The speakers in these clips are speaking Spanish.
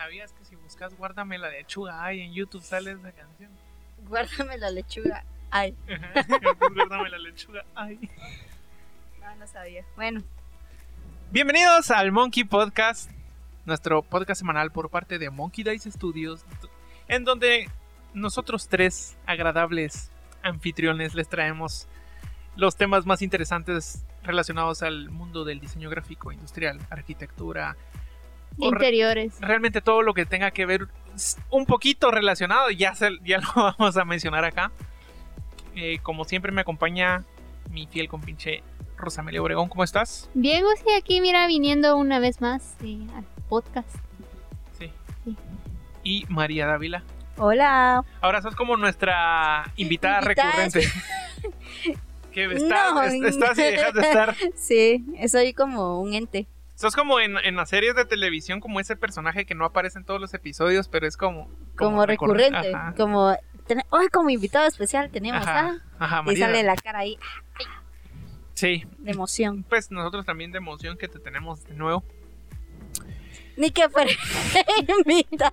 ¿Sabías que si buscas Guárdame la lechuga ay en YouTube sale esa canción? Guárdame la lechuga. Ay, Guárdame la lechuga ay. no, no sabía. Bueno, Bienvenidos al Monkey Podcast, nuestro podcast semanal por parte de Monkey Dice Studios, en donde nosotros tres agradables anfitriones les traemos los temas más interesantes relacionados al mundo del diseño gráfico, industrial, arquitectura, Interiores. realmente todo lo que tenga que ver un poquito relacionado, ya, se- ya lo vamos a mencionar acá. Eh, como siempre me acompaña mi fiel compinche Rosamelia Obregón, ¿cómo estás? Bien, Gusi, aquí mira, viniendo una vez más eh, al podcast. Sí. Sí. Y María Dávila. hola. Ahora sos como nuestra invitada Invitada recurrente. que estás, No. est- estás y dejas de estar. Sí, soy como un ente. Sos como en, en las series de televisión, como ese personaje que no aparece en todos los episodios, pero es como. Como, recurre- recurrente. Ajá. Como, ten- hoy como invitado especial tenemos Ajá, ajá, a... Y sale la cara ahí Sí, de emoción. pues nosotros también de emoción que te tenemos de nuevo. Ni que fuera invitada.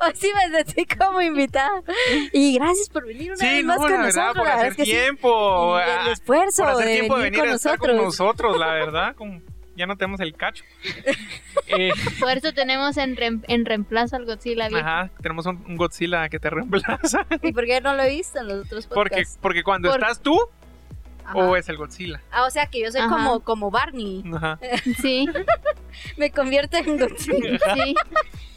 Hoy sí me sentí como invitada. Y gracias por venir una Sí, vez no, más la con verdad, nosotros. por La verdad hacer sí. tiempo. Y ah, el esfuerzo por hacer de tiempo de venir venir con a estar con nosotros. nosotros, la verdad. como ya no tenemos el cacho. Eh, Por eso tenemos en, rem- en reemplazo al Godzilla viejo. ajá, tenemos un, un Godzilla que te reemplaza. ¿Y por qué no lo he visto en los otros Porque, podcasts? porque cuando Por- estás tú, Ajá. o es el Godzilla. Ah, o sea que yo soy Ajá. como, como Barney. Ajá. Sí, Me convierto en Godzilla. sí.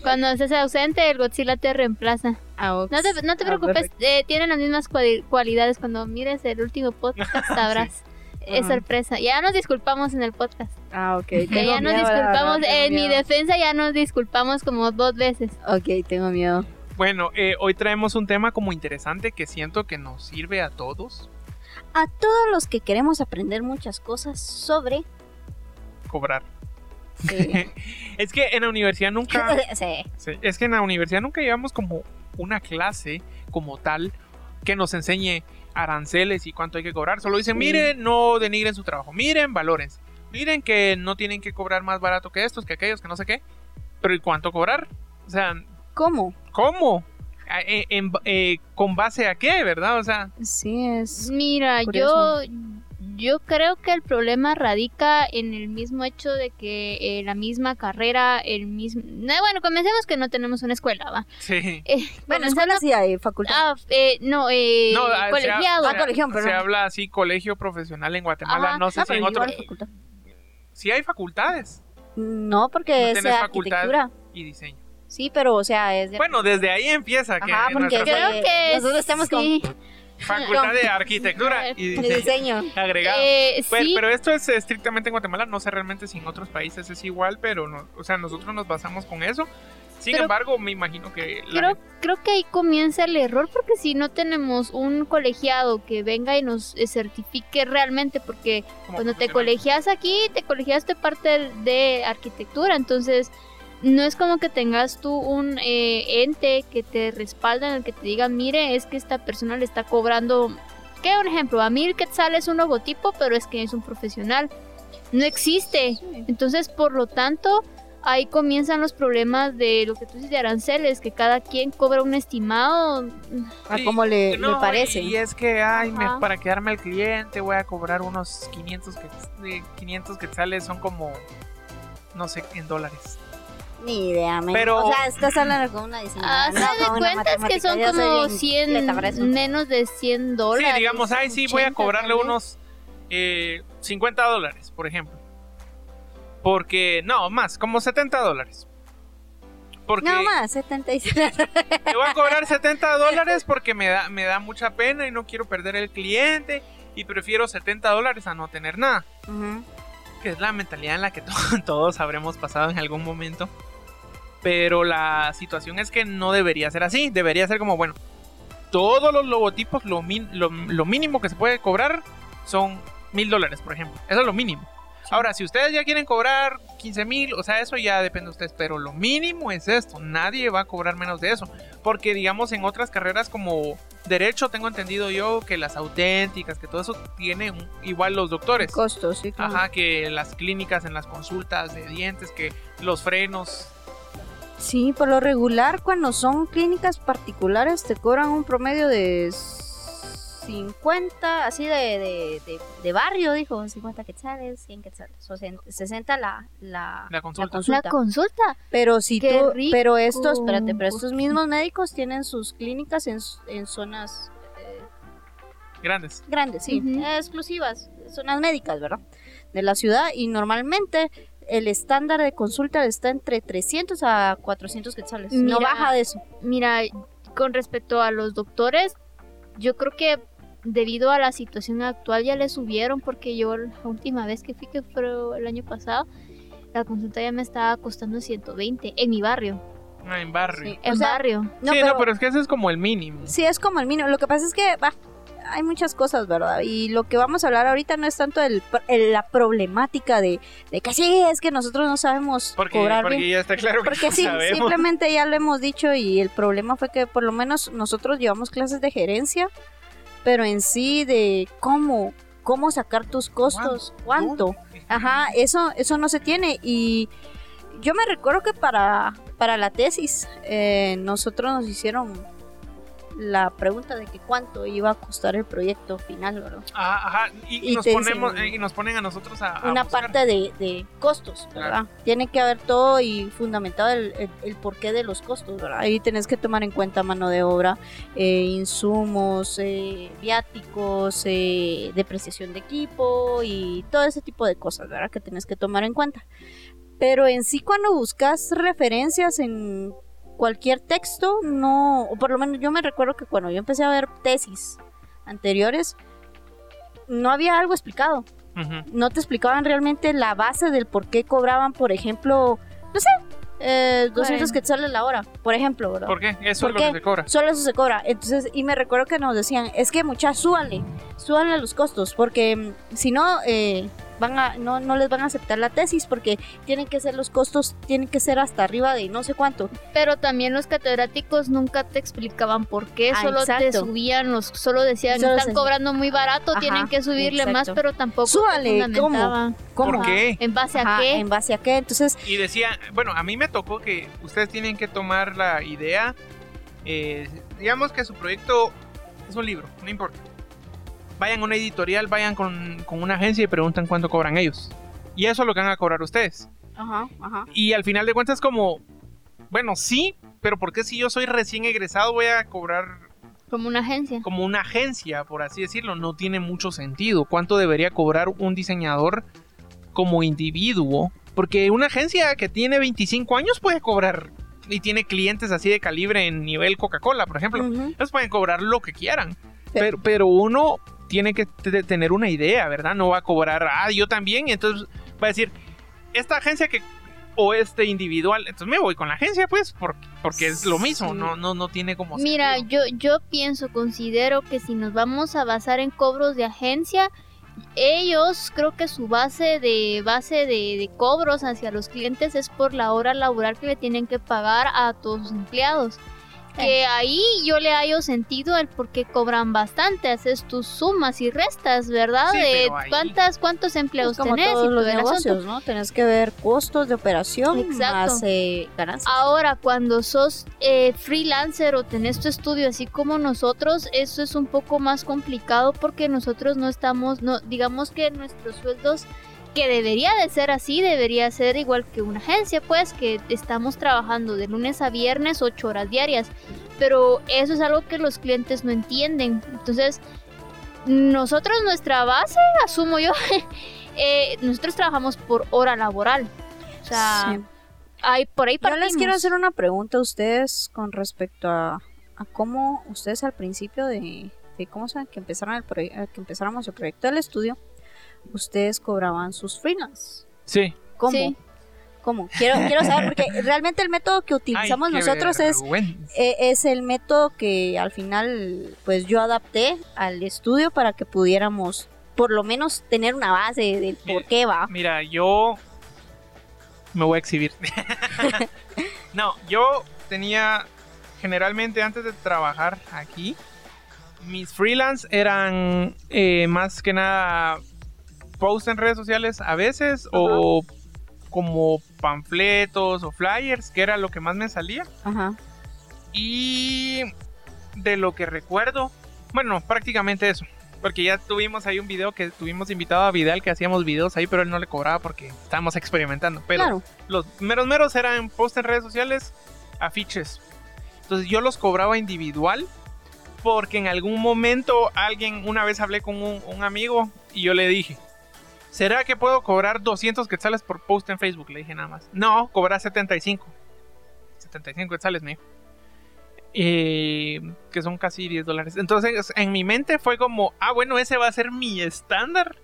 Cuando estés ausente, el Godzilla te reemplaza. Ah, ok. No te, no te Ah, preocupes, eh, tienen las mismas cuali- cualidades. Cuando mires el último podcast sabrás. Es sorpresa. Ya nos disculpamos en el podcast. Ah, ok. Ya, Tengo ya nos miedo, disculpamos. verdad, en mi defensa ya nos disculpamos como dos veces. Ok, tengo miedo. Bueno, eh, hoy traemos un tema como interesante que siento que nos sirve a todos. A todos los que queremos aprender muchas cosas sobre... Cobrar. eh, Es que en la universidad nunca... sí. Sí, es que en la universidad nunca llevamos como una clase como tal que nos enseñe aranceles y cuánto hay que cobrar. Solo dicen, miren, no denigren su trabajo, miren, valores. Miren que no tienen que cobrar más barato que estos, que aquellos, que no sé qué. Pero ¿y cuánto cobrar? O sea, ¿Cómo? ¿cómo? A- eh, en- eh, ¿Con base a qué, verdad? O sea, Sí, es... Mira, curioso. yo creo que el problema radica en el mismo hecho de que eh, la misma carrera, el mismo... No, bueno, comencemos que no tenemos una escuela, ¿va? sí. Eh, Bueno, escuela sí hay, facultad. Ah, eh, no, eh, No, ah, se ha- colegiado. Ah, se, colegión, se perdón. habla así, colegio profesional en Guatemala. Ajá. No sé Ah, si en facultad. Sí hay facultades No, porque No es arquitectura. y diseño. Sí, pero, o sea, es de... Bueno, desde ahí empieza. Que Ajá, porque Creo que nosotros estamos con- sí. Facultad de arquitectura y diseño. agregado. Eh, Pero, sí, pero esto es estrictamente en Guatemala, no sé realmente si en otros países es igual, pero no, o sea, nosotros nos basamos con eso. Sin Pero- embargo, me imagino que la creo, creo que ahí comienza el error porque si no tenemos un colegiado que venga y nos eh, certifique realmente, porque cuando te colegias aquí, te colegias de parte de arquitectura, entonces no es como que tengas tú un eh, ente que te respalda en el que te diga, mire, es que esta persona le está cobrando, ¿qué? Un ejemplo, a mil quetzales un logotipo, pero es que es un profesional. No existe. Entonces, por lo tanto, ahí comienzan los problemas de lo que tú dices de aranceles, que cada quien cobra un estimado. A Sí, como le, no, le parece. Y es que, ay, me- para quedarme al cliente voy a cobrar unos 500 que, de 500 quetzales, son como, no sé, en dólares. Ni idea, men. Pero- O sea, estás hablando con una diseñadora. Haz no de cuentas que son Yo como bien 100, completa para eso. menos de 100 dólares. Sí, digamos, ay, sí, voy a 80 cobrarle vez. unos eh, 50 dólares, por ejemplo. Porque, no, más, como 70 dólares. Porque No más, 76. te voy a cobrar 70 dólares porque me da, me da mucha pena y no quiero perder el cliente y prefiero 70 dólares a no tener nada. Ujú. Que es la mentalidad en la que to- todos habremos pasado en algún momento. Pero la situación es que no debería ser así. Debería ser como, bueno, todos los logotipos, lo, min- lo, lo mínimo que se puede cobrar son mil dólares, por ejemplo. Eso es lo mínimo. Ahora, si ustedes ya quieren cobrar 15 mil, o sea, eso ya depende de ustedes, pero lo mínimo es esto. Nadie va a cobrar menos de eso. Porque, digamos, en otras carreras como Derecho, tengo entendido yo que las auténticas, que todo eso tiene un- igual los doctores. Costos, sí. claro. Ajá, que las clínicas en las consultas de dientes, que los frenos. Sí, por lo regular, cuando son clínicas particulares, te cobran un promedio de 50, así de, de, de, de barrio, dijo, 50 quetzales, 100 quetzales, o sea, 60 la, la, La consulta. La consulta. Pero si Qué tú, rico. pero estos, espérate, pero estos mismos médicos tienen sus clínicas en, en zonas eh, Grandes. grandes, sí, exclusivas, zonas médicas, ¿verdad? De la ciudad y normalmente el estándar de consulta está entre 300 a 400 quetzales, no Mira, baja de eso. Mira, con respecto a los doctores, yo creo que debido a la situación actual ya le subieron porque yo la última vez que fui, que fue el año pasado, la consulta ya me estaba costando 120 en mi barrio, Ah, en barrio. Sí. en O sea, barrio. No, sí, pero, no, pero es que ese es como el mínimo. sí es como el mínimo. Lo que pasa es que bah, hay muchas cosas, ¿verdad? Y lo que vamos a hablar ahorita no es tanto el, el- la problemática de, de que sí, es que nosotros no sabemos Porque, cobrar porque bien. ya está claro que Porque no sí, sabemos. simplemente ya lo hemos dicho y el problema fue que por lo menos nosotros llevamos clases de gerencia, pero en sí de cómo, cómo sacar tus costos, cuánto. Ajá, eso, eso no se tiene y yo me recuerdo que para, para la tesis eh, nosotros nos hicieron la pregunta de que cuánto iba a costar el proyecto final, ¿verdad? Ah, ajá, y, y Y nos ponemos, dicen- eh, y nos ponen a nosotros a, a Una buscar. parte de, de costos, ¿verdad? Tiene que haber todo y fundamentado el, el- el porqué de los costos, ¿verdad? Ahí tenés que tomar en cuenta mano de obra, eh, insumos, eh, viáticos, eh, depreciación de equipo y todo ese tipo de cosas, ¿verdad? Que tenés que tomar en cuenta. Pero en sí cuando buscas referencias en cualquier texto, no, o por lo menos yo me recuerdo que cuando yo empecé a ver tesis anteriores, no había algo explicado no te explicaban realmente la base del por qué cobraban, por ejemplo, no sé, eh, 200 Bueno. quetzales la hora, por ejemplo, ¿verdad? ¿Por qué? Eso ¿Por es lo qué? que se cobra. Solo eso se cobra. Entonces, y me recuerdo que nos decían, es que muchachos, súbanle, súbanle los costos, porque mm, si no, eh, van a, no, no les van a aceptar la tesis, porque tienen que ser los costos, tienen que ser hasta arriba de no sé cuánto. Pero también los catedráticos nunca te explicaban por qué, Ah, solo te subían, los, solo decían, Solo están se- cobrando muy barato, Ajá, tienen que subirle más, pero tampoco te Súbale, ¿cómo? fundamentaban. ¿Cómo? ¿Por qué? ¿En base Ajá, a qué? ¿En base a qué? Entonces, Y decía, bueno, a mí me tocó que ustedes tienen que tomar la idea, eh, digamos que su proyecto es un libro, no importa. Vayan a una editorial, vayan con, con una agencia y preguntan cuánto cobran ellos. Y eso es lo que van a cobrar ustedes. ajá, ajá. Y al final de cuentas como, bueno, sí, pero ¿por qué si yo soy recién egresado voy a cobrar Como una agencia. como una agencia, por así decirlo? No tiene mucho sentido. ¿Cuánto debería cobrar un diseñador como individuo? Porque una agencia que tiene 25 años puede cobrar y tiene clientes así de calibre en nivel Coca-Cola, por ejemplo. Ellos pueden cobrar lo que quieran. Pero, pero uno tiene que te- tener una idea, ¿verdad? No va a cobrar, ah, yo también. Entonces va a decir, esta agencia que o este individual, entonces me voy con la agencia, pues, por- porque es lo mismo, Sí. no, no, no tiene como. Mira, sentido. yo, yo pienso, considero que si nos vamos a basar en cobros de agencia, ellos creo que su base de base de, de cobros hacia los clientes es por la hora laboral que le tienen que pagar a todos sus empleados. Que ahí yo le hallo sentido el por qué cobran bastante, haces tus sumas y restas, ¿verdad? Sí, de ahí- cuántas cuántos empleados Es como tenés y todos todo los asunto. negocios, ¿no? Tenés que ver costos de operación Exacto. más eh, ganancias. Ahora, cuando sos eh, freelancer o tenés tu estudio así como nosotros, eso es un poco más complicado porque nosotros no estamos, no, digamos que nuestros sueldos, que debería de ser así, debería ser igual que una agencia, pues que estamos trabajando de lunes a viernes ocho horas diarias, pero eso es algo que los clientes no entienden. Entonces, nosotros nuestra base, asumo yo, eh, nosotros trabajamos por hora laboral. O sea, Sí. hay por ahí Yo les quiero partimos. hacer una pregunta a ustedes con respecto a, a cómo ustedes al principio de, de cómo saben que empezaron el eh, que empezáramos el proyecto del estudio, ustedes cobraban sus freelance. Sí. ¿Cómo? Sí. ¿Cómo? Quiero, quiero saber, porque realmente el método que utilizamos Ay, nosotros es, eh, es el método que al final pues yo adapté al estudio para que pudiéramos por lo menos tener una base del por qué va. Mira, yo me voy a exhibir. no, yo tenía generalmente antes de trabajar aquí, mis freelance eran eh, más que nada post en redes sociales a veces o como panfletos o flyers, que era lo que más me salía. Ajá. Y de lo que recuerdo, bueno, prácticamente eso. Porque ya tuvimos ahí un video que tuvimos invitado a Vidal que hacíamos videos ahí, pero él no le cobraba porque estábamos experimentando. Pero Claro. los meros meros eran post en redes sociales, afiches. Entonces yo los cobraba individual porque en algún momento alguien, una vez hablé con un, un amigo y yo le dije, ¿será que puedo cobrar 200 quetzales por post en Facebook? Le dije nada más. No, cobrar 75. 75 quetzales, me dijo. Que son casi 10 dólares. Entonces, en mi mente fue como, ah, bueno, ese va a ser mi estándar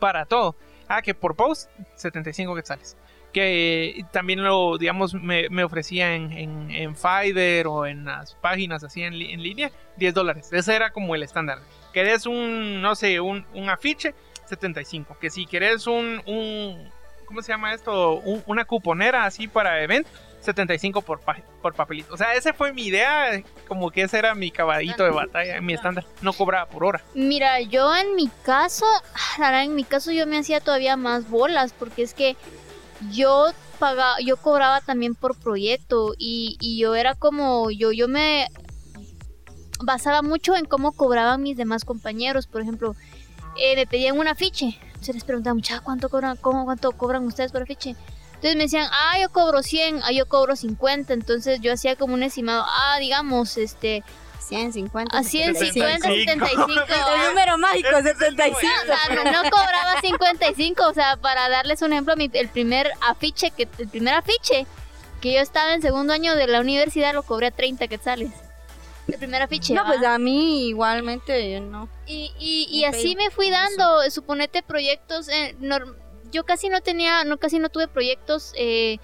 para todo. Ah, que por post, 75 quetzales. Que también lo, digamos, me, ofrecía en, en, en Fiverr o en las páginas así en, en línea, 10 dólares. Ese era como el estándar. Querés un, no sé, un, un afiche, 75. Que si querés un, un ¿cómo se llama esto? Un- una cuponera así para event, 75 por, pa- por papelito. O sea, esa fue mi idea, como que ese era mi caballito de batalla, mi estándar. No cobraba por hora. Mira, yo en mi caso, en mi caso yo me hacía todavía más bolas porque es que yo pagaba, yo cobraba también por proyecto y, y yo era como, yo, yo me basaba mucho en cómo cobraban mis demás compañeros. Por ejemplo, eh, me pedían un afiche. Se les preguntaba, mucha, ¿cuánto cobran, cómo, cuánto cobran ustedes por afiche? Entonces me decían, ah, yo cobro 100, ah, yo cobro 50. Entonces yo hacía como un estimado, ah, digamos, este, 150. a 100, 50, 75. 75. El número mágico, Es- es 75. O sea, no, no cobraba 55, o sea, para darles un ejemplo, mi- el primer afiche que el primer afiche que yo estaba en segundo año de la universidad lo cobré a 30 quetzales. El primer afiche. No, ¿va? pues a mí igualmente no. y, y, así me fui dando, suponete proyectos, eh, yo casi no tenía, no casi no tuve proyectos eh,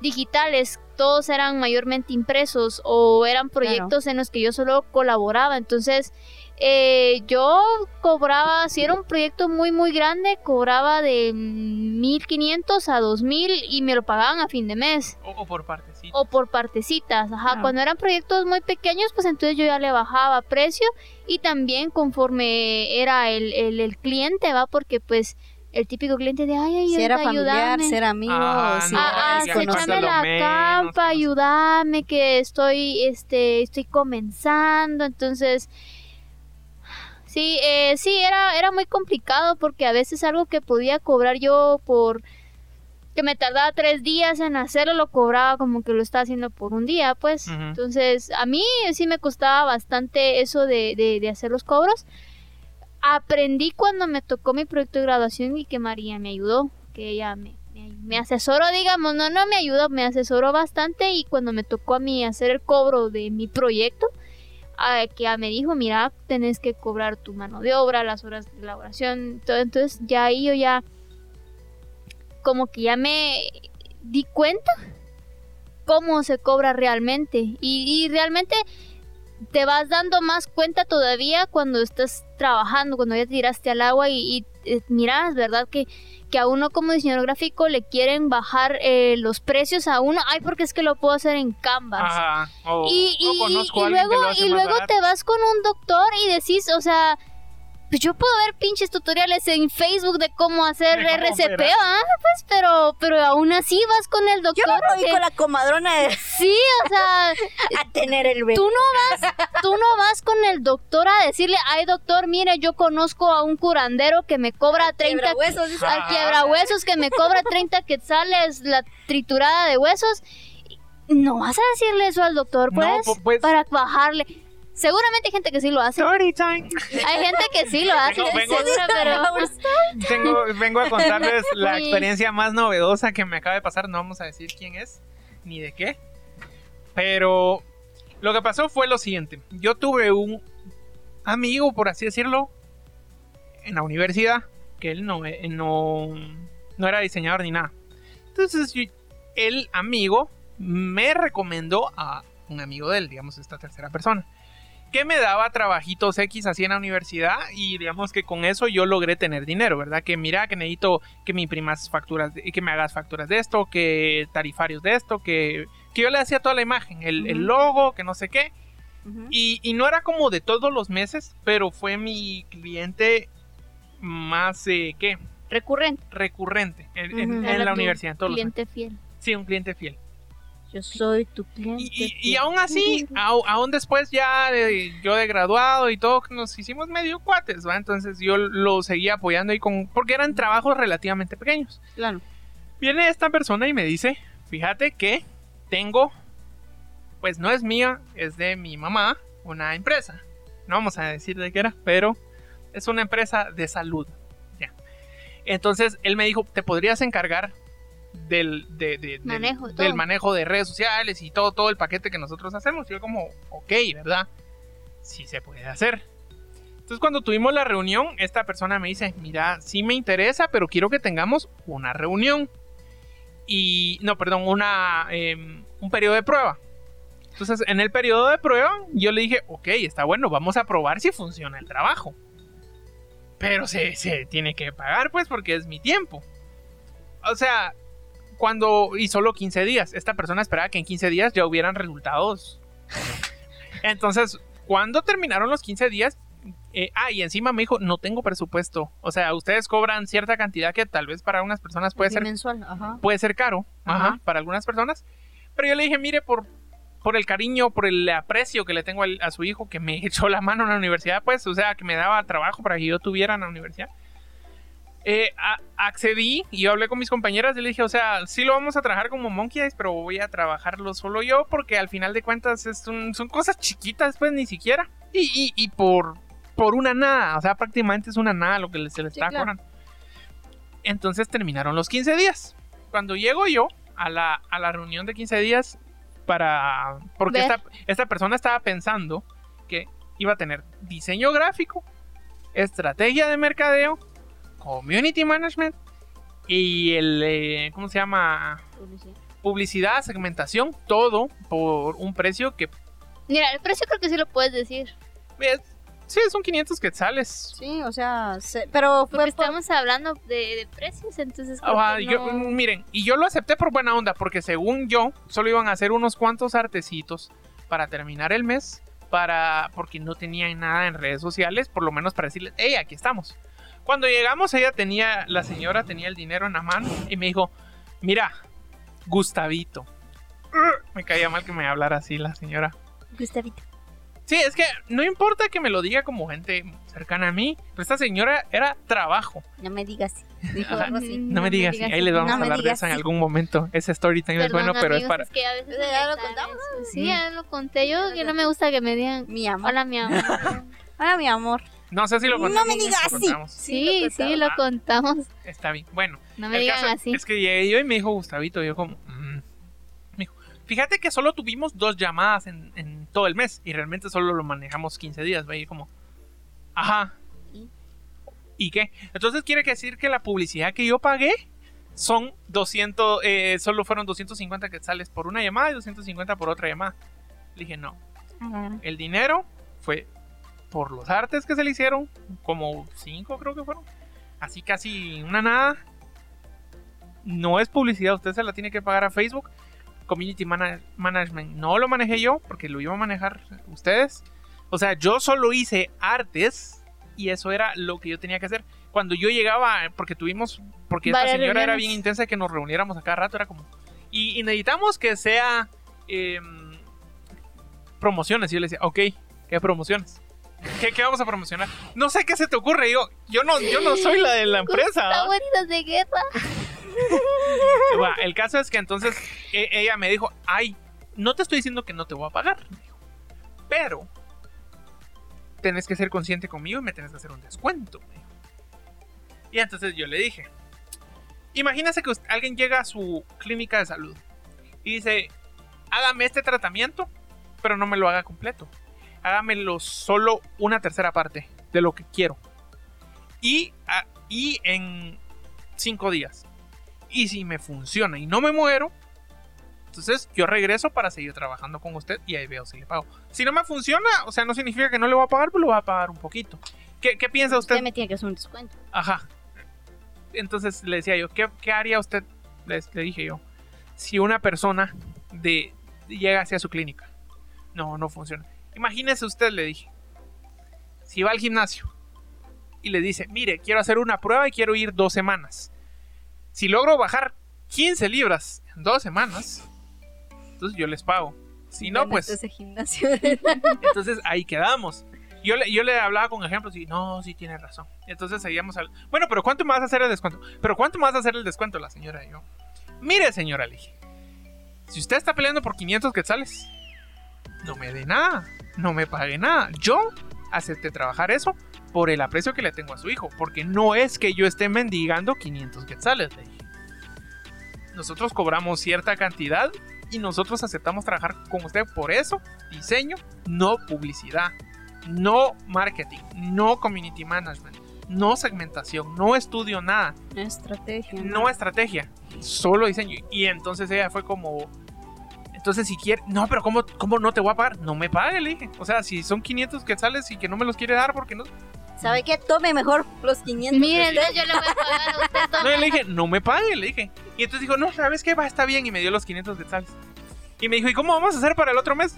digitales, todos eran mayormente impresos o eran proyectos en los que yo solo colaboraba, entonces eh, yo cobraba, si era un proyecto muy muy grande, cobraba de 1500 a 2000 y me lo pagaban a fin de mes O, o por partes, sí. o por partecitas, ajá. Ah. Cuando eran proyectos muy pequeños, pues entonces yo ya le bajaba precio y también conforme era el, el, el cliente, va, porque pues el típico cliente de, ay, ay, Si era ayúdame. familiar, ser amigo, Ah, si no, Ah, ah, la campa, ayúdame, que estoy, este, estoy comenzando, entonces, sí, eh, sí, era, era muy complicado porque a veces algo que podía cobrar yo por, que me tardaba tres días en hacerlo, lo cobraba como que lo estaba haciendo por un día, pues, entonces, a mí sí me costaba bastante eso de, de, de hacer los cobros, aprendí cuando me tocó mi proyecto de graduación y que María me ayudó, que ella me, me, me asesoró, digamos, no, no me ayudó, me asesoró bastante y cuando me tocó a mí hacer el cobro de mi proyecto, ah, que ella me dijo, mira, tenés que cobrar tu mano de obra, las horas de elaboración, todo, entonces ya ahí yo ya como que ya me di cuenta cómo se cobra realmente y, y realmente te vas dando más cuenta todavía cuando estás trabajando, cuando ya te tiraste al agua y, y, eh, miras, ¿verdad? Que, que a uno como diseñador gráfico le quieren bajar eh, los precios a uno, ay, porque es que lo puedo hacer en Canvas. Ajá. O, Y, y- y luego, y luego barato. te vas con un doctor y decís, o sea, pues yo puedo ver pinches tutoriales en Facebook de cómo hacer De cómo RCP. ¿ah? Pues, pero, pero aún así vas con el Yo doctor. no voy que- con la comadrona de- Sí, o sea, a tener el bebé. tú no vas, tú no vas con el doctor a decirle, ay doctor, mire, yo conozco a un curandero que me cobra 30 Quiebrahuesos, dice. al quiebrahuesos que me cobra 30 quetzales la triturada de huesos. No vas a decirle eso al doctor, No, pues, pu- pues- para bajarle. Seguramente hay gente que sí lo hace. Story time. Hay gente que sí lo hace, Vengo- vengo- segura, pero Tengo, vengo a contarles la experiencia más novedosa que me acaba de pasar. No vamos a decir quién es ni de qué. Pero lo que pasó fue lo siguiente. Yo tuve un amigo, por así decirlo, en la universidad, que él no, eh, no, no era diseñador ni nada. Entonces yo- el amigo me recomendó a un amigo de él, digamos, esta tercera persona que me daba trabajitos X así en la universidad y digamos que con eso yo logré tener dinero, ¿verdad? Que mira, que necesito que me imprimas facturas, de- que me hagas facturas de esto, que tarifarios de esto, que, que yo le hacía toda la imagen, el, el logo, que no sé qué. Y, y no era como de todos los meses, pero fue mi cliente más, eh, ¿qué? Recurrente. recurrente en, la universidad. en todos los Cliente fiel. Sí, un cliente fiel. Yo soy tu cliente. Y, y- y aún así, aún después ya de, yo de graduado y todo, nos hicimos medio cuates, ¿va? Entonces yo lo seguía apoyando y con, porque eran trabajos relativamente pequeños. Claro. Viene esta persona y me dice, fíjate que tengo, pues no es mía, es de mi mamá, una empresa. No vamos a decir de qué era, pero es una empresa de salud. Ya. Entonces él me dijo, te podrías encargar del, de- Manejo, del, manejo de redes sociales y todo, todo el paquete que nosotros hacemos. Yo como, ok, ¿verdad? Sí se puede hacer. Entonces cuando tuvimos la reunión, esta persona me dice, mira, sí me interesa, pero quiero que tengamos una reunión. Y, no, perdón, una, em, un periodo de prueba. Entonces, en el periodo de prueba, yo le dije, ok, está bueno, vamos a probar si funciona el trabajo. Pero se, se tiene que pagar, pues, porque es mi tiempo. O sea, cuando, y solo 15 días, esta persona esperaba que en 15 días ya hubieran resultados. Entonces, cuando terminaron los 15 días, eh, ah, y encima me dijo, no tengo presupuesto. O sea, ustedes cobran cierta cantidad que tal vez para unas personas puede ser mensual. Ajá. puede ser caro Ajá. ajá, para algunas personas. Pero yo le dije, mire, por, por el cariño, por el aprecio que le tengo al- a su hijo, que me echó la mano en la universidad, pues, o sea, que me daba trabajo para que yo tuviera en la universidad. Eh, accedí y yo hablé con mis compañeras y le dije, o sea, sí lo vamos a trabajar como Monkey Eyes, pero voy a trabajarlo solo yo porque al final de cuentas es un- son cosas chiquitas, pues, ni siquiera. Y, y- y por, por una nada, o sea, prácticamente es una nada lo que se le Sí, está claro. cobrando. Entonces terminaron los 15 días. Cuando llego yo a la, a la reunión de 15 días para... Porque esta, esta persona estaba pensando que iba a tener diseño gráfico, estrategia de mercadeo, community management y el... eh, ¿Cómo se llama? Publicidad, segmentación, todo por un precio que... Mira, el precio creo que sí lo puedes decir. es- sí, son 500 quetzales. Sí, o sea, se- pero fue Porque por- estamos hablando de, de precios, entonces creo Ajá, que yo- no- miren, y yo lo acepté por buena onda, porque según yo, solo iban a hacer unos cuantos artecitos para terminar el mes, para porque no tenían nada en redes sociales, por lo menos para decirles, hey, aquí estamos. Cuando llegamos, ella tenía, la señora tenía el dinero en la mano y me dijo, mira, Gustavito. Me caía mal que me hablara así la señora. Gustavito. Sí, es que no importa que me lo diga como gente cercana a mí, pero esta señora era trabajo. No me digas. Dijo Ajá. algo así. No me digas, así, ahí les vamos No a hablar de eso en algún momento. Ese story time es bueno, pero es para... que a veces Ya lo contamos. eso. Sí, ya lo conté yo, que no me gusta que me digan, Mi amor. hola mi amor. Hola, mi amor. No sé si lo No contamos. me digas así. Sí, sí, lo Ah. contamos. Está bien. Bueno, No me caso así. es que llegué yo y me dijo Gustavito, yo como... mm. Me dijo, fíjate que solo tuvimos dos llamadas en, en todo el mes y realmente solo lo manejamos 15 días. ¿va? Y yo como... Ajá. ¿Y? ¿Y qué? Entonces quiere decir que la publicidad que yo pagué son 200, eh, solo fueron 250 quetzales por una llamada y 250 por otra llamada. Le dije, no, el dinero fue por los artes que se le hicieron, como 5 creo que fueron. Así casi una nada. No es publicidad, usted se la tiene que pagar a Facebook. Community mana- Management no lo manejé yo porque lo iba a manejar ustedes. O sea, yo solo hice artes y eso era lo que yo tenía que hacer. Cuando yo llegaba, porque tuvimos, porque esta señora era bien intensa que nos reuniéramos a cada rato, era como... Y, y necesitamos que sea em, promociones. Y yo le decía, ok, ¿qué promociones? ¿Qué, qué vamos a promocionar? No sé qué se te ocurre. Yo, yo, no, yo no soy la de la empresa. de guerra. El caso es que entonces e- ella me dijo, ay, no te estoy diciendo que no te voy a pagar, pero tenés que ser consciente conmigo y me tenés que hacer un descuento. Y entonces yo le dije, imagínese que usted- alguien llega a su clínica de salud y dice, hágame este tratamiento, pero no me lo haga completo. Hágamelo solo una tercera parte de lo que quiero. Y, ah, y en cinco días. Y si me funciona y no me muero, entonces yo regreso para seguir trabajando con usted y ahí veo si le pago. Si no me funciona, o sea, no significa que no le voy a pagar, pero lo voy a pagar un poquito. ¿Qué, qué piensa usted? Usted me tiene que hacer un descuento. Ajá. Entonces le decía yo, ¿qué, qué haría usted? Le, le dije yo, si una persona de, llega hacia su clínica. No, no funciona. Imagínese usted, le dije, si va al gimnasio y le dice, mire, quiero hacer una prueba y quiero ir dos semanas. Si logro bajar 15 libras en dos semanas, entonces yo les pago. Si no, pues Ese gimnasio. entonces ahí quedamos. Yo le, yo le hablaba con ejemplos y no, sí tiene razón. Entonces seguíamos al. Bueno, pero ¿cuánto me vas a hacer el descuento? ¿Pero cuánto me vas a hacer el descuento? La señora y yo. Mire, señora, le dije. Si usted está peleando por 500 quetzales, no me dé nada. No me pague nada. Yo acepté trabajar eso por el aprecio que le tengo a su hijo. Porque no es que yo esté mendigando 500 quetzales, le dije. Nosotros cobramos cierta cantidad y nosotros aceptamos trabajar con usted por eso. Diseño, no publicidad, no marketing, no community management, no segmentación, no estudio nada, Estrategia. no estrategia, solo diseño. Y entonces ella fue como, entonces si quiere, no, pero ¿cómo, cómo no te voy a pagar? No me pague, le dije. O sea, si son 500 quetzales y que no me los quiere dar porque no... ¿Sabe qué? Tome mejor los 500. Miren, yo le voy a pagar a usted No, le dije, no me pague, le dije. Y entonces dijo, no, ¿sabes qué? Va, está bien. Y me dio los 500 quetzales. Y me dijo, ¿y cómo vamos a hacer para el otro mes?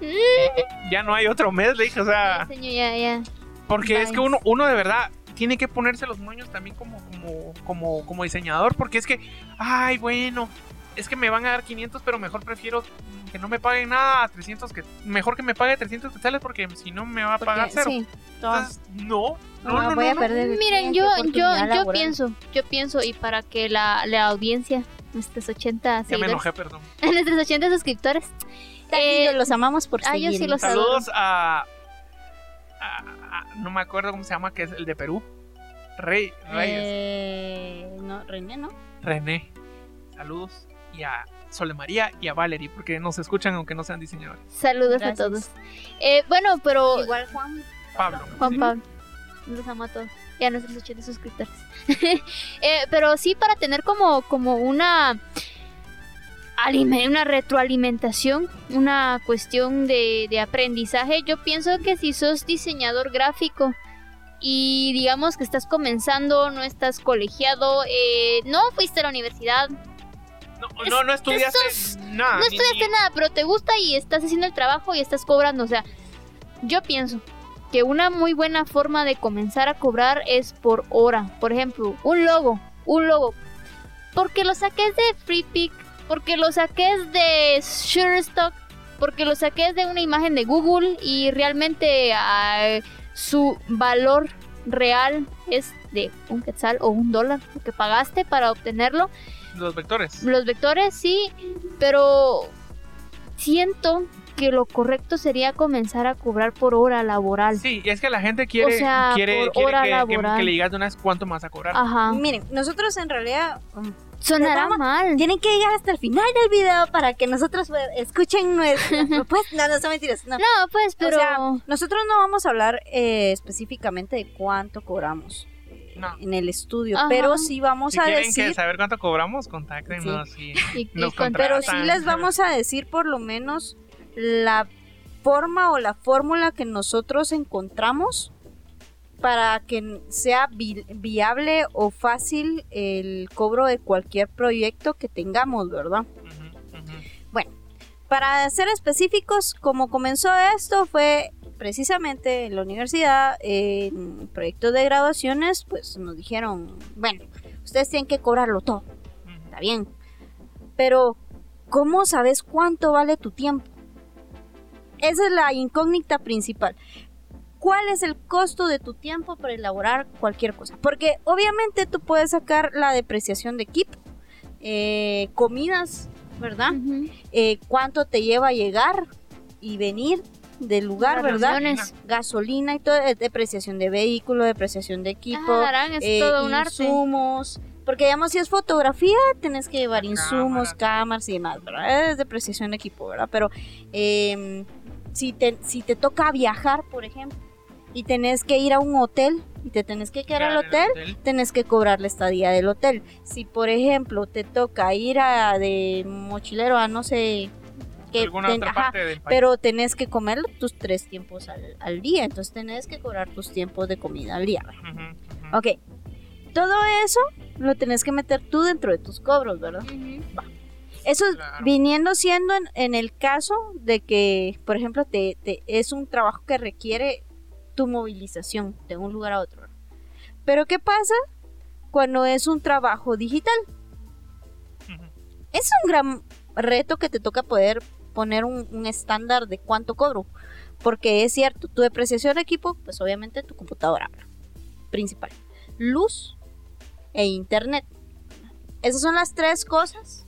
Ya no hay otro mes, le dije, o sea... Señor, ya, ya. Porque es que uno, uno de verdad tiene que ponerse los moños también como, como, como, como diseñador. Porque es que, ay, bueno, es que me van a dar 500, pero mejor prefiero que no me paguen nada a 300, que mejor que me pague 300 quetzales porque si no me va a pagar cero. Sí. Entonces, no, no, No, no, voy no, a perder Miren, yo, yo, yo pienso, yo pienso, y para que la, la audiencia, nuestros 80 Ya me seguidores, enojé, perdón. nuestros 80 suscriptores, eh, los amamos por ah, yo sí los Saludos a, a- a- No me acuerdo cómo se llama, que es el de Perú. Rey, Reyes. Eh, no, René, ¿no? René. Saludos. Y a Sole María y a Valerie, porque nos escuchan aunque no sean diseñadores. saludos Gracias. a todos. Eh, bueno, pero Igual Juan. Pablo. Juan sí. Pablo. Los amo a todos. Y a nuestros 80 suscriptores. Eh, pero sí para tener como, como una, una retroalimentación, una cuestión de, de aprendizaje, yo pienso que si sos diseñador gráfico y digamos que estás comenzando, no estás colegiado, eh, no fuiste a la universidad, No, no, no estudiaste nada. no estudiaste ni- nada, pero te gusta y estás haciendo el trabajo y estás cobrando. O sea, yo pienso que una muy buena forma de comenzar a cobrar es por hora. Por ejemplo, un logo, un logo. Porque lo saques de FreePic, porque lo saques de Shutterstock, porque lo saques de una imagen de Google y realmente ah, su valor real es de un quetzal o un dólar lo que pagaste para obtenerlo. Los vectores. Los vectores sí, pero siento que lo correcto sería comenzar a cobrar por hora laboral. Sí, y es que la gente quiere, O sea, quiere, por quiere hora que, que- laboral. que le digas de una vez cuánto vas a cobrar. Ajá. Miren, nosotros en realidad um, Sonará mal. tienen que llegar hasta el final del video para que nosotros pues, escuchen nuestras propuestas. No, no son mentiras. No. No, pues, pero. sea, Nosotros no vamos a hablar eh, específicamente de cuánto cobramos No. en el estudio, Ajá. pero sí vamos Si a quieren decir, que saber cuánto cobramos, contáctenos. y- y- y nos con- pero sí les vamos a decir por lo menos la forma o la fórmula que nosotros encontramos para que sea vi- viable o fácil el cobro de cualquier proyecto que tengamos, ¿verdad? Ujú. Para ser específicos, como comenzó esto fue precisamente en la universidad, en proyectos de graduaciones, pues nos dijeron, bueno, ustedes tienen que cobrarlo todo, está bien, pero ¿cómo sabes cuánto vale tu tiempo? Esa es la incógnita principal. ¿Cuál es el costo de tu tiempo para elaborar cualquier cosa? Porque obviamente tú puedes sacar la depreciación de equipo, eh, comidas, ¿verdad? Eh, cuánto te lleva a llegar y venir del lugar, ¿verdad? Gasolina y todo, eh, depreciación de vehículo, depreciación de equipo, Ah, es eh, todo un arte. insumos, porque digamos si es fotografía tenés que llevar insumos, cámara. cámaras y demás, ¿verdad? Es depreciación de equipo, ¿verdad? Pero em, si, te, si te toca viajar, por ejemplo, y tenés que ir a un hotel y te tenés que quedar al hotel, el tenés que cobrar la estadía del hotel. Si por ejemplo te toca ir a de mochilero a no sé alguna ten- ajá, pero tenés que comer tus tres tiempos al, al día, entonces tenés que cobrar tus tiempos de comida al día. Ok, todo eso lo tenés que meter tú dentro de tus cobros, ¿verdad? Eso es Claro. viniendo siendo en, en el caso de que, por ejemplo, te, te- es un trabajo que requiere tu movilización de un lugar a otro. Pero ¿qué pasa cuando es un trabajo digital? Es un gran reto que te toca poder poner un, estándar de cuánto cobro. Porque es cierto, tu depreciación de equipo, pues obviamente tu computadora principal. Luz e internet. Esas son las tres cosas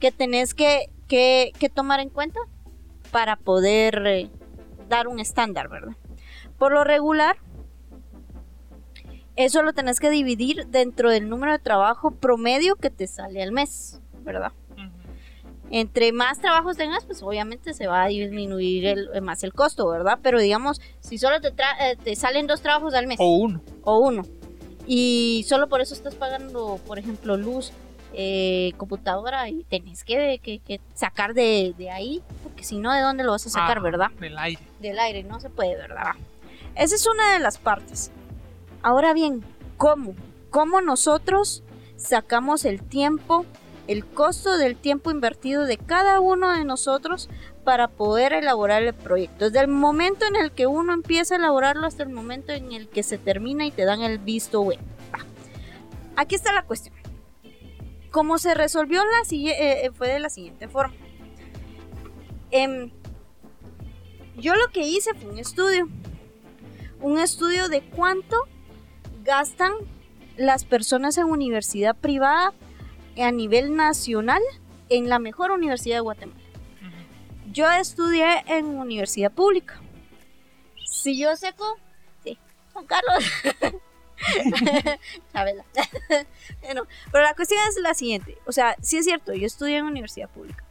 que tenés que, que- que tomar en cuenta para poder eh, dar un estándar, ¿verdad? Por lo regular, eso lo tenés que dividir dentro del número de trabajo promedio que te sale al mes, ¿verdad? Entre más trabajos tengas, pues obviamente se va a disminuir el- eh, más el costo, ¿verdad? Pero digamos, si solo te, tra- eh, te salen dos trabajos al mes O uno. o uno y solo por eso estás pagando, por ejemplo, luz, eh, computadora y tenés que, que- que sacar de, de ahí, porque si no, ¿de dónde lo vas a sacar, Ah, verdad? Del aire. Del aire, no se puede, ¿verdad? Esa es una de las partes. Ahora bien, ¿cómo? ¿Cómo nosotros sacamos el tiempo, el costo del tiempo invertido de cada uno de nosotros para poder elaborar el proyecto? Desde el momento en el que uno empieza a elaborarlo hasta el momento en el que se termina y te dan el visto bueno. Aquí está la cuestión. Como se resolvió la, eh, eh, fue de la siguiente forma. Em, yo lo que hice fue un estudio. Un estudio de cuánto gastan las personas en universidad privada a nivel nacional en la mejor universidad de Guatemala. Yo estudié en universidad pública. Si yo seco, sí, Juan Carlos. Chabela. Bueno, pero la cuestión es la siguiente. O sea, sí es cierto, yo estudié en universidad pública.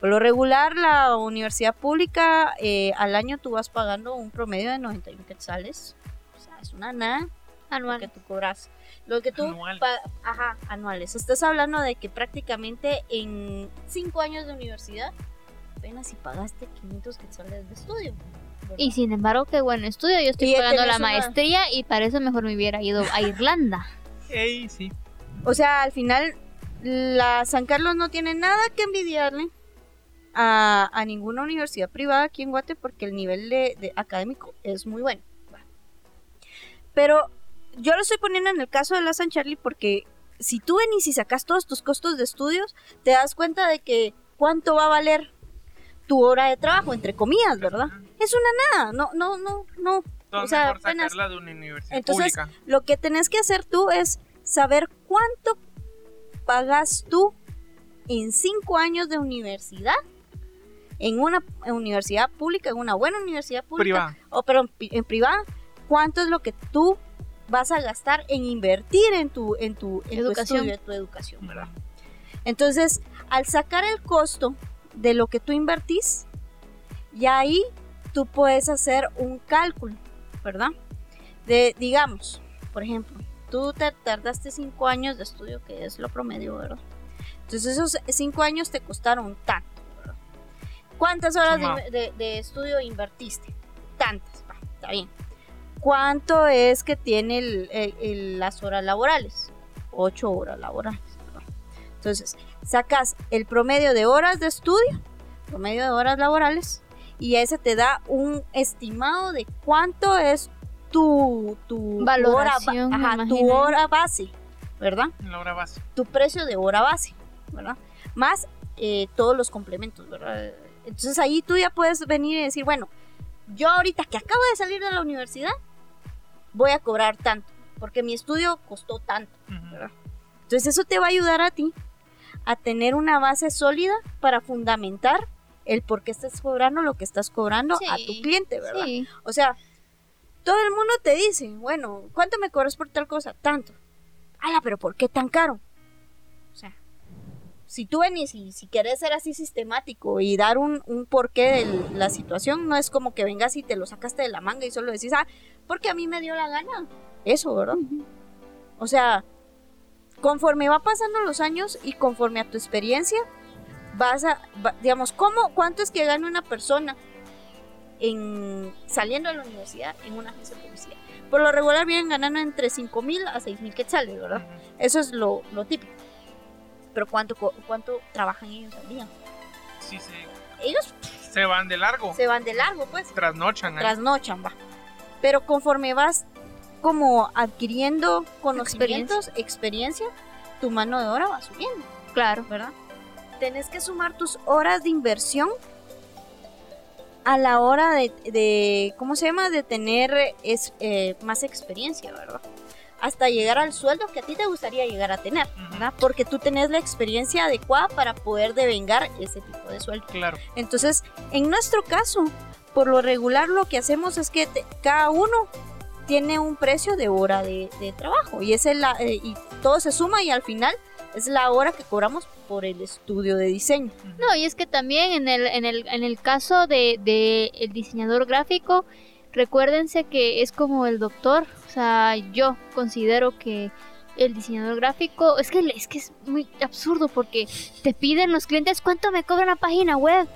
Por lo regular, la universidad pública eh, al año tú vas pagando un promedio de 91 quetzales. O sea, es una nada lo que Anual. tú cobras. Lo que tú Anual. ajá, anuales. Estás hablando de que prácticamente en 5 años de universidad apenas si pagaste 500 quetzales de estudio. ¿verdad? Y sin embargo, qué buen estudio. Yo estoy pagando la una- maestría y para eso mejor me hubiera ido a Irlanda. Ey, sí. O sea, al final la San Carlos no tiene nada que envidiarle a, a ninguna universidad privada aquí en Guate porque el nivel de, de académico es muy bueno. Pero yo lo estoy poniendo en el caso de la San Charlie porque si tú venís y sacas todos tus costos de estudios, te das cuenta de que cuánto va a valer tu hora de trabajo, entre comillas, ¿verdad? Es una nada, no, no, no, no. O sea, apenas- sacarla de una universidad Entonces, pública. lo que tenés que hacer tú es saber cuánto pagas tú en cinco años de universidad, en una universidad pública, en una buena universidad pública, Privada. o pi- en privada, cuánto es lo que tú vas a gastar en invertir en tu, en tu, en tu Educación. estudio, en tu educación, ¿verdad? Entonces, al sacar el costo de lo que tú invertís, ya ahí tú puedes hacer un cálculo, ¿verdad? De, digamos, por ejemplo, tú te tardaste cinco años de estudio, que es lo promedio, ¿verdad? Entonces esos cinco años te costaron tanto, ¿verdad? ¿Cuántas horas de, de- de estudio invertiste? Tantas, va, está bien. ¿Cuánto es que tiene el- el- el- las horas laborales? Ocho horas laborales. Entonces, sacas el promedio de horas de estudio, promedio de horas laborales, y ese te da un estimado de cuánto es tu, tu Valoración, hora, ajá, tu hora base, ¿verdad? La hora base. tu precio de hora base, ¿verdad? Más eh, todos los complementos, ¿verdad? Entonces ahí tú ya puedes venir y decir, bueno, yo ahorita que acabo de salir de la universidad, voy a cobrar tanto, porque mi estudio costó tanto. Ujú. ¿verdad? Entonces eso te va a ayudar a ti a tener una base sólida para fundamentar el por qué estás cobrando lo que estás cobrando a tu cliente, ¿verdad? Sí. O sea, todo el mundo te dice, bueno, ¿cuánto me cobras por tal cosa? Tanto. Ala, pero ¿por qué tan caro? O sea, si tú venís y si querés ser así sistemático y dar un, un porqué de la situación, no es como que vengas y te lo sacaste de la manga y solo decís, ah, porque a mí me dio la gana. Eso, ¿verdad? O sea, conforme va pasando los años y conforme a tu experiencia, vas a, va- digamos, ¿cómo, cuánto es que gana una persona en saliendo de la universidad en una agencia de publicidad? Por lo regular vienen ganando entre 5 mil a 6 mil quetzales, ¿verdad? Eso es lo, lo típico. Pero ¿cuánto, co- ¿cuánto trabajan ellos al día? Sí, sí. Ellos Se van de largo. se van de largo, pues Trasnochan. ahí. trasnochan, va. Pero conforme vas como adquiriendo conocimientos, experiencia, tu mano de obra va subiendo, Claro. ¿verdad? Tenés que sumar tus horas de inversión a la hora de, de ¿cómo se llama? De tener es, eh, más experiencia, ¿verdad? Hasta llegar al sueldo que a ti te gustaría llegar a tener, ¿verdad? Porque tú tenés la experiencia adecuada para poder devengar ese tipo de sueldo. Claro. Entonces, en nuestro caso, por lo regular lo que hacemos es que te- cada uno tiene un precio de hora de, de trabajo y, ese es la, eh, y todo se suma y al final es la hora que cobramos por el estudio de diseño. No, y es que también en el, en el, en el caso de, de el diseñador gráfico, recuérdense que es como el doctor. O sea, yo considero que el diseñador gráfico, es que, es que es muy absurdo porque te piden los clientes cuánto me cobra una página web.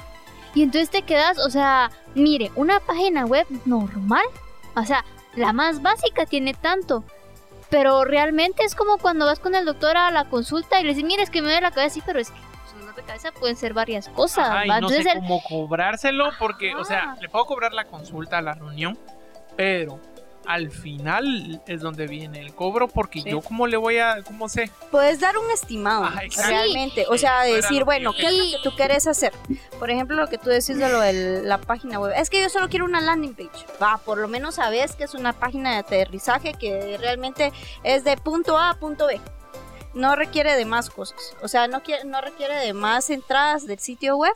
Y entonces te quedas, o sea, mire, una página web normal, o sea, la más básica tiene tanto. Pero realmente es como cuando vas con el doctor a la consulta y le dices, mire, es que me duele la cabeza, sí, pero es que pues, de cabeza pueden ser varias cosas. Ajá, y no sé el- cómo cobrárselo porque, o sea, le puedo cobrar la consulta, la reunión, pero al final es donde viene el cobro porque Sí. yo cómo le voy a, cómo sé. Puedes dar un estimado, Ajá, realmente. O sea, decir, bueno, ¿qué es lo que tú quieres hacer? Por ejemplo, lo que tú decís de lo de la página web. Es que yo solo quiero una landing page. Va, por lo menos sabes que es una página de aterrizaje que realmente es de punto A a punto B. No requiere de más cosas. O sea, no, quiere, no requiere de más entradas del sitio web.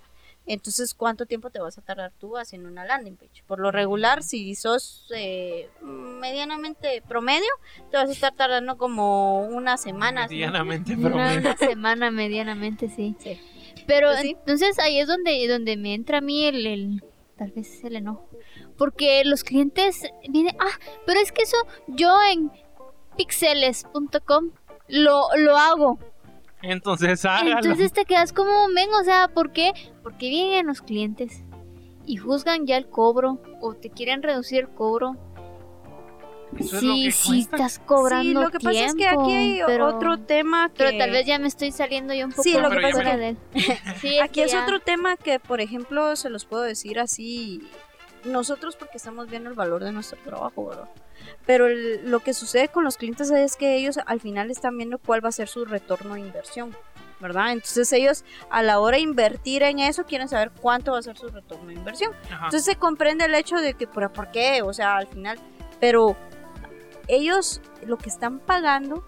Entonces, ¿cuánto tiempo te vas a tardar tú haciendo una landing page? Por lo regular, si sos eh, medianamente promedio, te vas a estar tardando como una semana. Medianamente promedio. una semana medianamente, sí. Sí. Pero Pues sí. entonces ahí es donde, donde me entra a mí el, el- tal vez el enojo. Porque los clientes vienen, ah, pero es que eso yo en pixeles.com lo, lo hago. Entonces, hágalo. Entonces te quedas como, men, o sea, ¿por qué? Porque vienen los clientes y juzgan ya el cobro o te quieren reducir el cobro. Eso es Sí, sí, estás cobrando Sí, lo que pasa es que aquí hay tiempo, pero- otro tema que... Pero tal vez ya me estoy saliendo yo un poco Sí, lo que pasa es fuera que- de él. Sí, Aquí que es ya- otro tema que, por ejemplo, se los puedo decir así, nosotros porque estamos viendo el valor de nuestro trabajo, ¿verdad? Pero el- lo que sucede con los clientes es que ellos al final están viendo cuál va a ser su retorno de inversión, ¿verdad? Entonces ellos a la hora de invertir en eso quieren saber cuánto va a ser su retorno de inversión. Ajá. Entonces se comprende el hecho de que, ¿pero por qué? O sea, al final, pero ellos lo que están pagando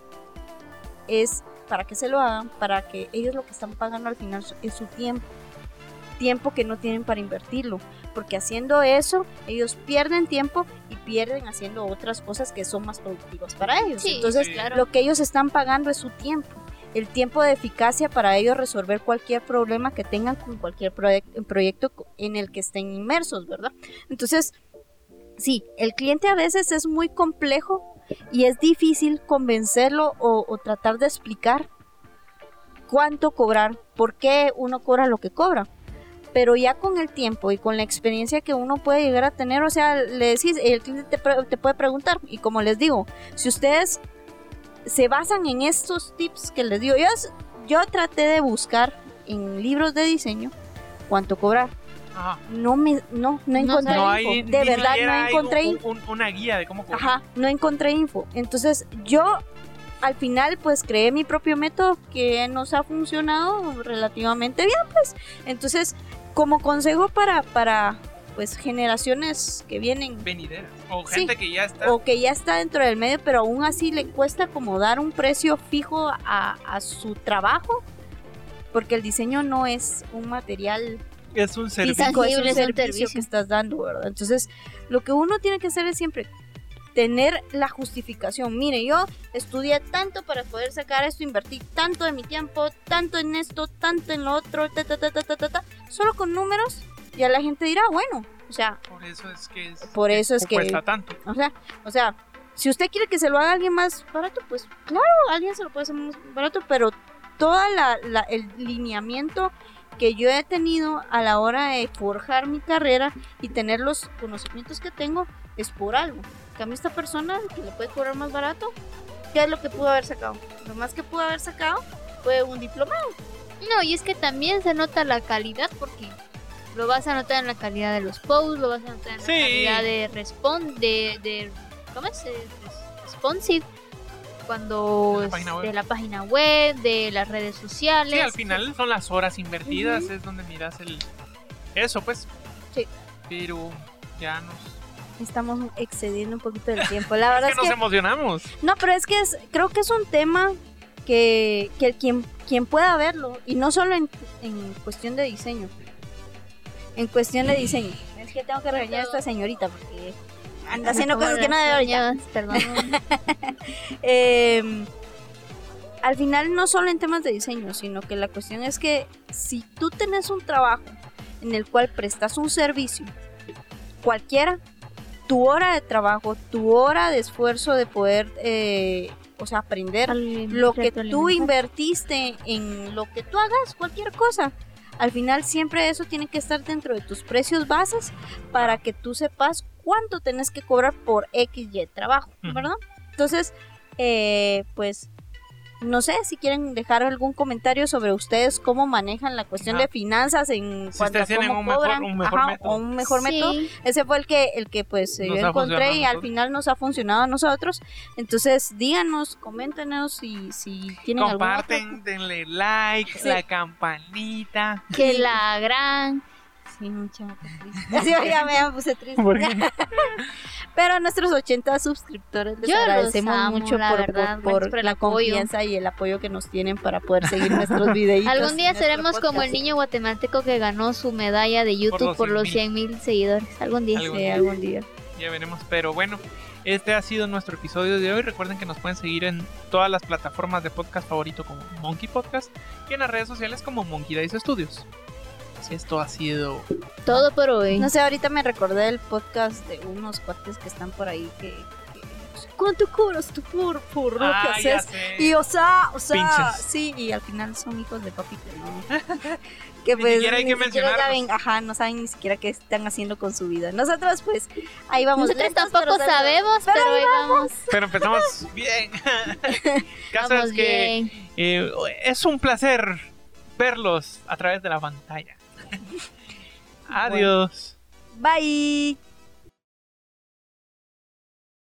es para que se lo hagan, para que ellos lo que están pagando al final es su tiempo, tiempo que no tienen para invertirlo, porque haciendo eso ellos pierden tiempo y pierden haciendo otras cosas que son más productivas para ellos. Sí, Entonces, sí. claro. lo que ellos están pagando es su tiempo. El tiempo de eficacia para ellos resolver cualquier problema que tengan con cualquier proyec- proyecto en el que estén inmersos, ¿verdad? Entonces, sí, el cliente a veces es muy complejo y es difícil convencerlo o, o tratar de explicar cuánto cobrar, por qué uno cobra lo que cobra. Pero ya con el tiempo y con la experiencia que uno puede llegar a tener, o sea, le decís, el cliente te, puede preguntar. Y como les digo, si ustedes se basan en estos tips que les digo, yo, yo traté de buscar en libros de diseño cuánto cobrar. Ajá. No me, no, no encontré No info. hay, de verdad no encontré un- info. un- una guía de cómo cobrar. Ajá, no encontré info. Entonces yo al final pues creé mi propio método que nos ha funcionado relativamente bien pues. Entonces como consejo para, para pues generaciones que vienen Venideras. O Sí. gente que ya está. o que ya está dentro del medio pero aún así le cuesta como dar un precio fijo a, a su trabajo porque el diseño no es un material Es un servicio. es un es servicio. que estás dando, ¿verdad? Entonces, lo que uno tiene que hacer es siempre tener la justificación. Mire, yo estudié tanto para poder sacar esto, invertí tanto de mi tiempo, tanto en esto, tanto en lo otro, ta, ta, ta, ta, ta, ta, ta. Solo con números, ya la gente dirá, bueno, o sea, Por eso es que es, Por eso es que- cuesta tanto. o sea, o sea, si usted quiere que se lo haga alguien más barato, pues claro, alguien se lo puede hacer más barato, pero toda la, la- el lineamiento que yo he tenido a la hora de forjar mi carrera y tener los conocimientos que tengo es por algo. Cambio, esta persona que le puede cobrar más barato, ¿qué es lo que pudo haber sacado? Lo más que pudo haber sacado fue un diplomado. No, y es que también se nota la calidad porque lo vas a notar en la calidad de los posts, lo vas a notar en la calidad de respond, de, de ¿cómo es? Res- responsive cuando De la página web. de la página web, de las redes sociales. Sí, al final son las horas invertidas, es donde miras el... Eso, pues. Sí. Pero ya nos... Estamos excediendo un poquito del tiempo. La verdad es es que nos que emocionamos. no, pero es que es, creo que es un tema que, que quien quien pueda verlo y no solo en, en cuestión de diseño. En cuestión de diseño. Es que tengo que regañar a esta señorita porque anda haciendo Como cosas que no debe Perdón. Eh, al final no solo en temas de diseño, sino que la cuestión es que si tú tenés un trabajo en el cual prestas un servicio, cualquiera, tu hora de trabajo, tu hora de esfuerzo de poder, eh, o sea, aprender lo que tú invertiste en lo que tú hagas, cualquier cosa. Al final siempre eso tiene que estar dentro de tus precios bases para que tú sepas cuánto tenés que cobrar por X y trabajo. ¿verdad? Entonces, eh, pues, no sé si quieren dejar algún comentario sobre ustedes cómo manejan la cuestión Ajá. de finanzas en Si cuanto a cómo un mejor- cobran, un mejor ajá, método. o un mejor método. Ese fue el que, el que pues Nos yo encontré y al final nos ha funcionado a nosotros. Entonces, díganos, coméntenos si, si tienen algún otro- Comparten, denle like, Sí. la campanita. Que la gran. Sí, mucha triste. Así ya me puse triste. Pero a nuestros 80 suscriptores les Yo agradecemos amo, mucho la por, verdad. por- por Gracias por el la apoyo. confianza y el apoyo que nos tienen para poder seguir nuestros videitos. Algún día seremos como el niño guatemalteco que ganó su medalla de YouTube por los 100,000. 100 mil seguidores. Algún día. Algún Sí, día. algún día. Ya veremos. Pero bueno, este ha sido nuestro episodio de hoy. Recuerden que nos pueden seguir en todas las plataformas de podcast favorito como Monkey Podcast y en las redes sociales como Monkey Dice Studios. Así esto ha sido. Todo por hoy. No sé, ahorita me recordé del podcast de unos cuates que están por ahí que... que, ¿Cuánto cobras tú por, por lo Ah, que ya haces? Y o sea, o sea, Pinches. sí, y al final son hijos de papi que no. que Ni pues siquiera hay que ni siquiera saben, ajá, no saben ni siquiera qué están haciendo con su vida. Nosotros pues ahí vamos. Nosotros lentos, tampoco pero- sabemos, pero, ahí vamos. Pero empezamos bien. Caso Vamos es que bien. eh, es un placer verlos a través de la pantalla. Adiós. Bye.